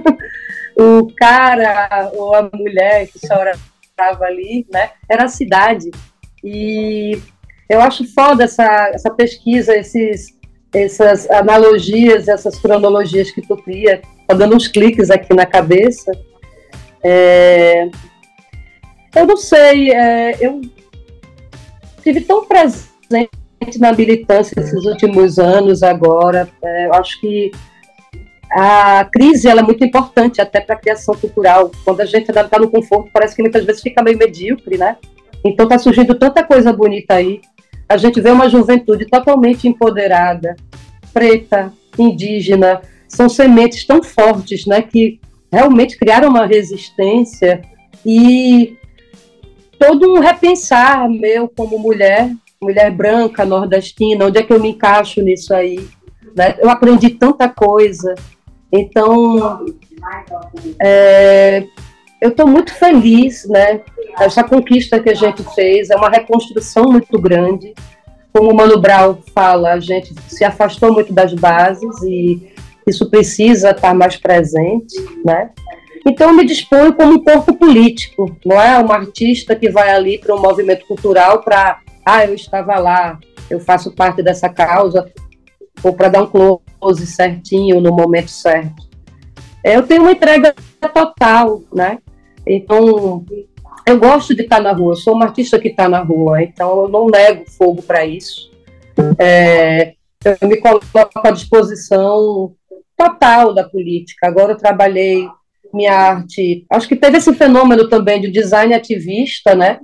o cara ou a mulher que chorava ali, né? Era a cidade. E eu acho foda essa, essa pesquisa, esses, essas analogias, essas cronologias que tu cria. Tá dando uns cliques aqui na cabeça. É, eu não sei, é, eu tive tão presente na militância esses últimos anos agora. É, eu acho que a crise ela é muito importante até para a criação cultural. Quando a gente está no conforto, parece que muitas vezes fica meio medíocre, né? Então está surgindo tanta coisa bonita aí. A gente vê uma juventude totalmente empoderada, preta, indígena, são sementes tão fortes, né, que realmente criaram uma resistência e todo um repensar meu como mulher, mulher branca, nordestina, onde é que eu me encaixo nisso aí? Né? Eu aprendi tanta coisa, então é, eu estou muito feliz, né? Essa conquista que a gente fez é uma reconstrução muito grande. Como o Mano Brown fala, a gente se afastou muito das bases e isso precisa estar mais presente, né? Então, eu me disponho como um corpo político, não é uma artista que vai ali para um movimento cultural para, ah, eu estava lá, eu faço parte dessa causa, ou para dar um close certinho no momento certo. Eu tenho uma entrega total, né? Então, eu gosto de estar na rua, sou uma artista que está na rua, então eu não nego fogo para isso. É, eu me coloco à disposição total da política. Agora eu trabalhei minha arte. Acho que teve esse fenômeno também de design ativista, né?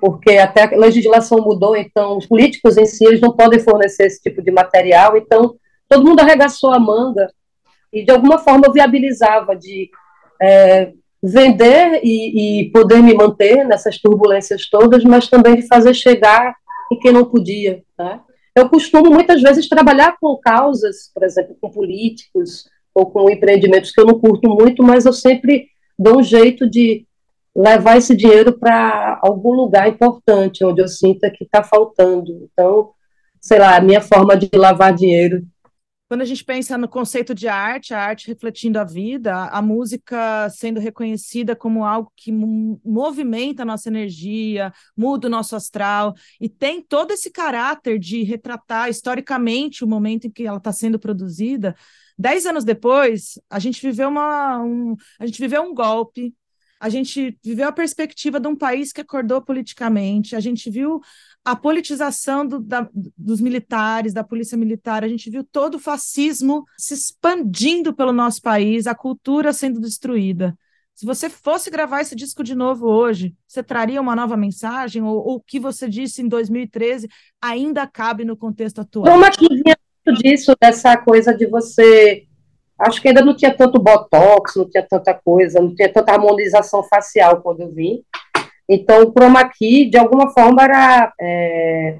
Porque até a legislação mudou, então os políticos em si eles não podem fornecer esse tipo de material, então todo mundo arregaçou a manga e de alguma forma eu viabilizava de é, vender e, e, poder me manter nessas turbulências todas, mas também de fazer chegar em quem não podia, né? Eu costumo muitas vezes trabalhar com causas, por exemplo, com políticos ou com empreendimentos que eu não curto muito, mas eu sempre dou um jeito de levar esse dinheiro para algum lugar importante, onde eu sinta que está faltando. Então, sei lá, a minha forma de lavar dinheiro quando a gente pensa no conceito de arte, a arte refletindo a vida, a música sendo reconhecida como algo que movimenta a nossa energia, muda o nosso astral, e tem todo esse caráter de retratar historicamente o momento em que ela está sendo produzida. Dez anos depois, a gente viveu uma, um, a gente viveu um golpe, a gente viveu a perspectiva de um país que acordou politicamente, a gente viu a politização do, da, dos militares, da polícia militar, a gente viu todo o fascismo se expandindo pelo nosso país, a cultura sendo destruída. Se você fosse gravar esse disco de novo hoje, você traria uma nova mensagem? Ou o que você disse em 2013 ainda cabe no contexto atual? Uma que vinha disso, dessa coisa de você. Acho que ainda não tinha tanto botox, não tinha tanta coisa, não tinha tanta harmonização facial quando eu vim. Então, o chroma key, de alguma forma, era é,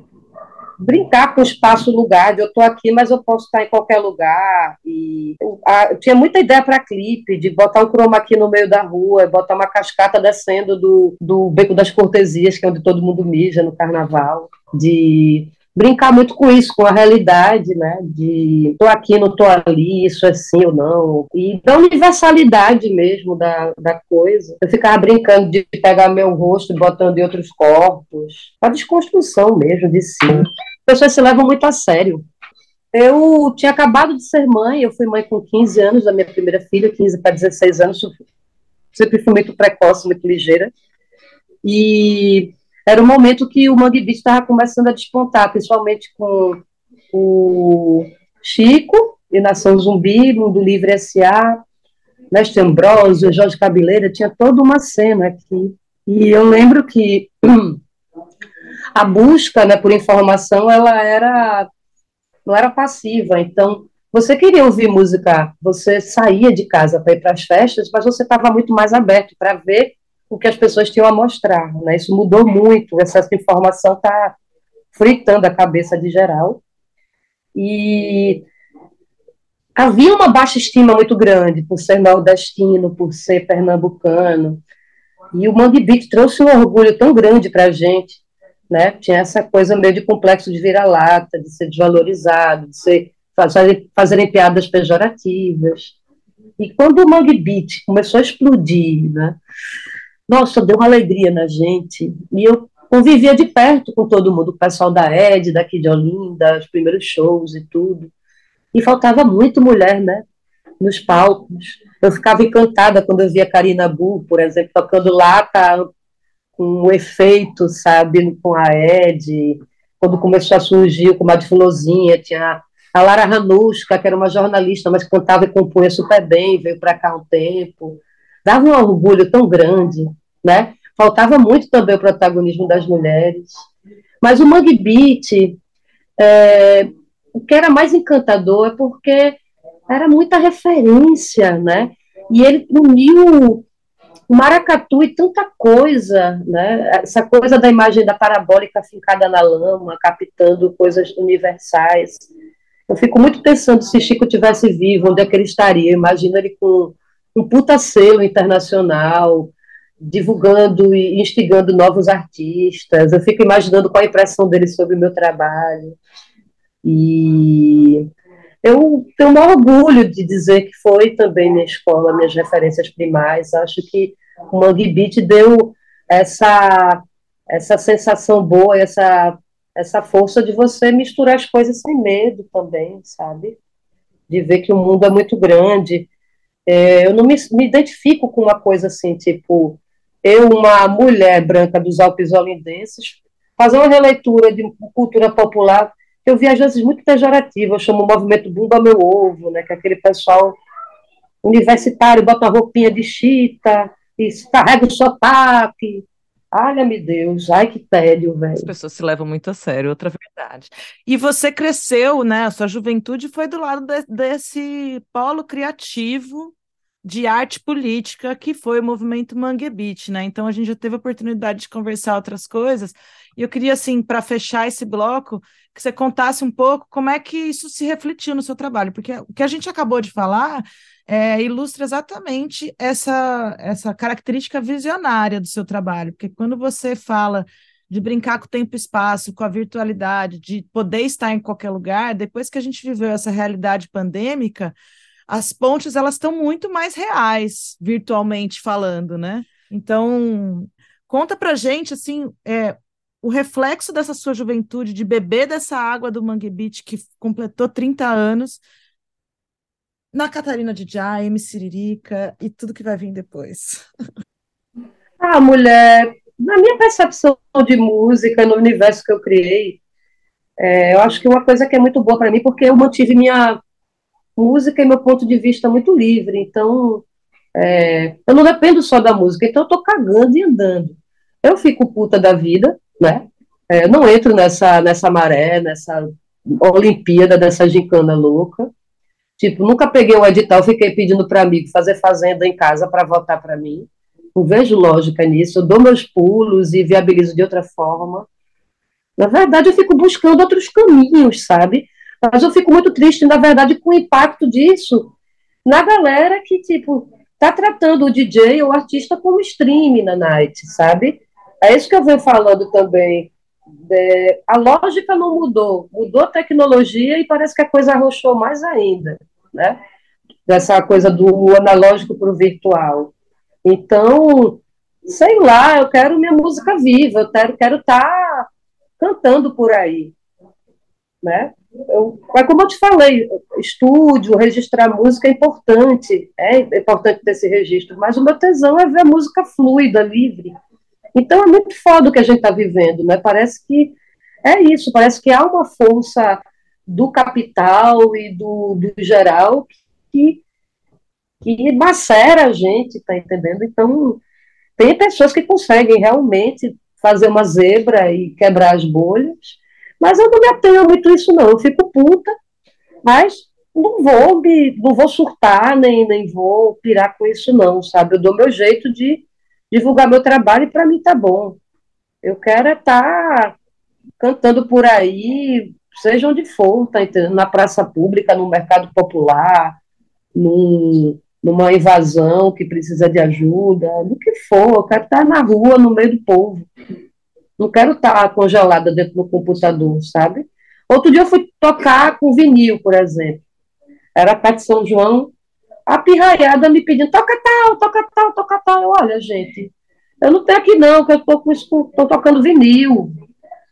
brincar com o espaço-lugar, de eu estou aqui, mas eu posso estar em qualquer lugar. E eu, a, eu tinha muita ideia para clipe, de botar um chroma key no meio da rua, botar uma cascata descendo do, do Beco das Cortesias, que é onde todo mundo mija no carnaval, de brincar muito com isso, com a realidade, né? De tô aqui, não tô ali, isso é sim ou não. E da universalidade mesmo da, da coisa. Eu ficava brincando de pegar meu rosto e botando em outros corpos. A desconstrução mesmo de si. As pessoas se levam muito a sério. Eu tinha acabado de ser mãe, eu fui mãe com 15 anos da minha primeira filha, 15 para 16 anos. Sempre fui muito precoce, muito ligeira. E era o momento que o Mangue Beat estava começando a despontar, principalmente com o Chico, e Nação Zumbi, Mundo Livre S.A., Mestre Ambrosio, Jorge Cabeleira, tinha toda uma cena aqui. E eu lembro que a busca né, por informação, ela era não era passiva, então você queria ouvir música, você saía de casa para ir para as festas, mas você estava muito mais aberto para ver o que as pessoas tinham a mostrar. Né? Isso mudou muito, essa informação está fritando a cabeça de geral. E havia uma baixa estima muito grande por ser nordestino, por ser pernambucano. E o Beat trouxe um orgulho tão grande para a gente. Né? Tinha essa coisa meio de complexo de vira-lata, de ser desvalorizado, de ser, fazer, fazerem piadas pejorativas. E quando o Mangue Beat começou a explodir, né? Nossa, deu uma alegria na gente. E eu convivia de perto com todo mundo, o pessoal da ED, daqui de Olinda, os primeiros shows e tudo. E faltava muito mulher, né? Nos palcos. Eu ficava encantada quando eu via Karina Bu, por exemplo, tocando lata com o efeito, sabe, com a Ed. Quando começou a surgir com uma Fulozinha, tinha a Lara Ranushka, que era uma jornalista, mas cantava e compunha super bem, veio para cá um tempo dava um orgulho tão grande, né? Faltava muito também o protagonismo das mulheres. Mas o Mangue Beat, é, o que era mais encantador é porque era muita referência, né? E ele uniu o maracatu e tanta coisa, né? Essa coisa da imagem da parabólica fincada na lama, captando coisas universais. Eu fico muito pensando se Chico tivesse vivo, onde é que ele estaria? Imagina ele com um puta selo internacional, divulgando e instigando novos artistas. Eu fico imaginando qual a impressão dele sobre o meu trabalho. E eu tenho um orgulho de dizer que foi também minha escola, minhas referências primais. Acho que o Mangue Beat deu essa, essa sensação boa, essa, essa força de você misturar as coisas sem medo também, sabe? De ver que o mundo é muito grande. É, eu não me, me identifico com uma coisa assim, tipo, eu, uma mulher branca dos Alpes holandenses, fazer uma releitura de cultura popular eu vi às vezes muito pejorativa, eu chamo o movimento bunda meu ovo, né, que é aquele pessoal universitário bota roupinha de chita e carrega o sotaque. Olha-me Deus, ai que tédio, velho. As pessoas se levam muito a sério, outra verdade. E você cresceu, né? A sua juventude foi do lado de, desse polo criativo de arte política que foi o movimento Mangue Beat, né? Então a gente já teve a oportunidade de conversar outras coisas. E eu queria, assim, para fechar esse bloco, que você contasse um pouco como é que isso se refletiu no seu trabalho, porque o que a gente acabou de falar é, ilustra exatamente essa, essa característica visionária do seu trabalho, porque quando você fala de brincar com o tempo e espaço, com a virtualidade, de poder estar em qualquer lugar, depois que a gente viveu essa realidade pandêmica, as pontes elas estão muito mais reais, virtualmente falando, né? Então, conta pra gente assim, é, o reflexo dessa sua juventude, de beber dessa água do Mangue Beach, que completou 30 anos, na Catarina de Jaime, Siririca e tudo que vai vir depois. Ah, mulher, na minha percepção de música, no universo que eu criei, é, eu acho que uma coisa que é muito boa para mim, porque eu mantive minha música e meu ponto de vista muito livre, então é, eu não dependo só da música, então eu tô cagando e andando. Eu fico puta da vida, né? É, não entro nessa, nessa maré, nessa Olimpíada, dessa gincana louca. Tipo, nunca peguei um edital, fiquei pedindo para amigo fazer fazenda em casa para votar para mim. Não vejo lógica nisso. Eu dou meus pulos e viabilizo de outra forma. Na verdade, eu fico buscando outros caminhos, sabe? Mas eu fico muito triste, na verdade, com o impacto disso na galera que, tipo, tá tratando o DJ ou o artista como stream na night, sabe? É isso que eu venho falando também. É, a lógica não mudou, mudou a tecnologia e parece que a coisa arrochou mais ainda, né? Dessa coisa do analógico para o virtual. Então, sei lá, eu quero minha música viva, eu quero quero estar tá cantando por aí, né? Eu, é como eu te falei, estúdio, registrar música é importante, é importante ter esse registro, mas o meu tesão é ver a música fluida, livre, então é muito foda o que a gente está vivendo, né? Parece que é isso, parece que há uma força do capital e do, do geral que, que macera a gente, tá entendendo? Então, tem pessoas que conseguem realmente fazer uma zebra e quebrar as bolhas, mas eu não me atenho muito isso, não. Eu fico puta, mas não vou me, não vou surtar, nem, nem vou pirar com isso, não, sabe? Eu dou meu jeito de divulgar meu trabalho e para mim tá bom. Eu quero estar é tá cantando por aí, seja onde for, tá entendendo? Na praça pública, no mercado popular, num, numa invasão que precisa de ajuda, no que for. Eu quero estar tá na rua, no meio do povo. Não quero estar tá congelada dentro do computador, sabe? Outro dia eu fui tocar com vinil, por exemplo. Era a de São João, a pirraiada me pedindo, toca tal, toca tal, toca tal. Eu, olha, gente, eu não tenho aqui não, que eu estou tô tocando vinil.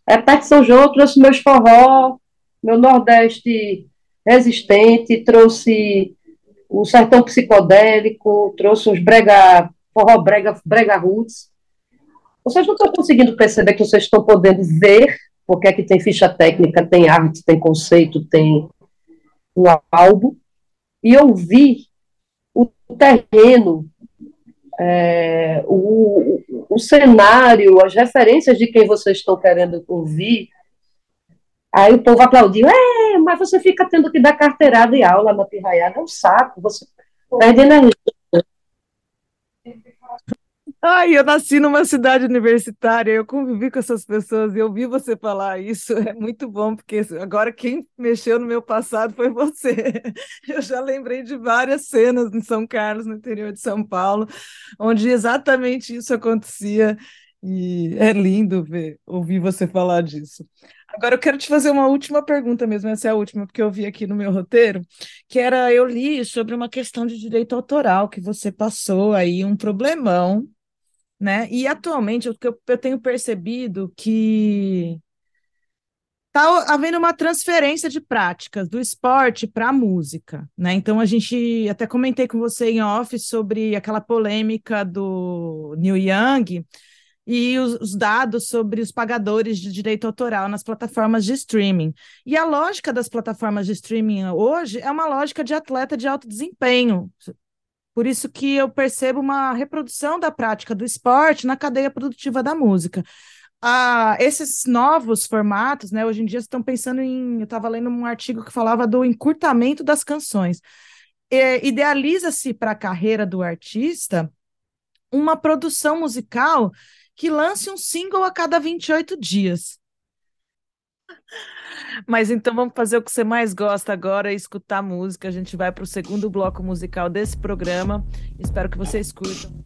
É perto de São João, trouxe meus forró, meu Nordeste resistente, trouxe o sertão psicodélico, trouxe os brega, forró brega, brega roots. Vocês não estão conseguindo perceber que vocês estão podendo ver, porque aqui tem ficha técnica, tem arte, tem conceito, tem um álbum, e ouvir terreno, é, o, o cenário, as referências de quem vocês estão querendo ouvir, aí o povo aplaudiu, é, mas você fica tendo que dar carteirada e aula na pirraiada, é um saco, você perde energia. Ai, eu nasci numa cidade universitária, eu convivi com essas pessoas e ouvi você falar isso. É muito bom, porque agora quem mexeu no meu passado foi você. Eu já lembrei de várias cenas em São Carlos, no interior de São Paulo, onde exatamente isso acontecia. E é lindo ver, ouvir você falar disso. Agora eu quero te fazer uma última pergunta mesmo, essa é a última, porque eu vi aqui no meu roteiro, que era, eu li sobre uma questão de direito autoral, que você passou aí um problemão, né? E atualmente eu, eu tenho percebido que está havendo uma transferência de práticas do esporte para a música, né? Então a gente até comentei com você em off sobre aquela polêmica do Neil Young e os, os, dados sobre os pagadores de direito autoral nas plataformas de streaming. E a lógica das plataformas de streaming hoje é uma lógica de atleta de alto desempenho. Por isso que eu percebo uma reprodução da prática do esporte na cadeia produtiva da música. Ah, esses novos formatos, né, hoje em dia estão pensando em. Eu estava lendo um artigo que falava do encurtamento das canções. Idealiza-se para a carreira do artista uma produção musical que lance um single a cada 28 dias. Mas então vamos fazer o que você mais gosta agora, escutar música. A gente vai para o segundo bloco musical desse programa. Espero que vocês curtam.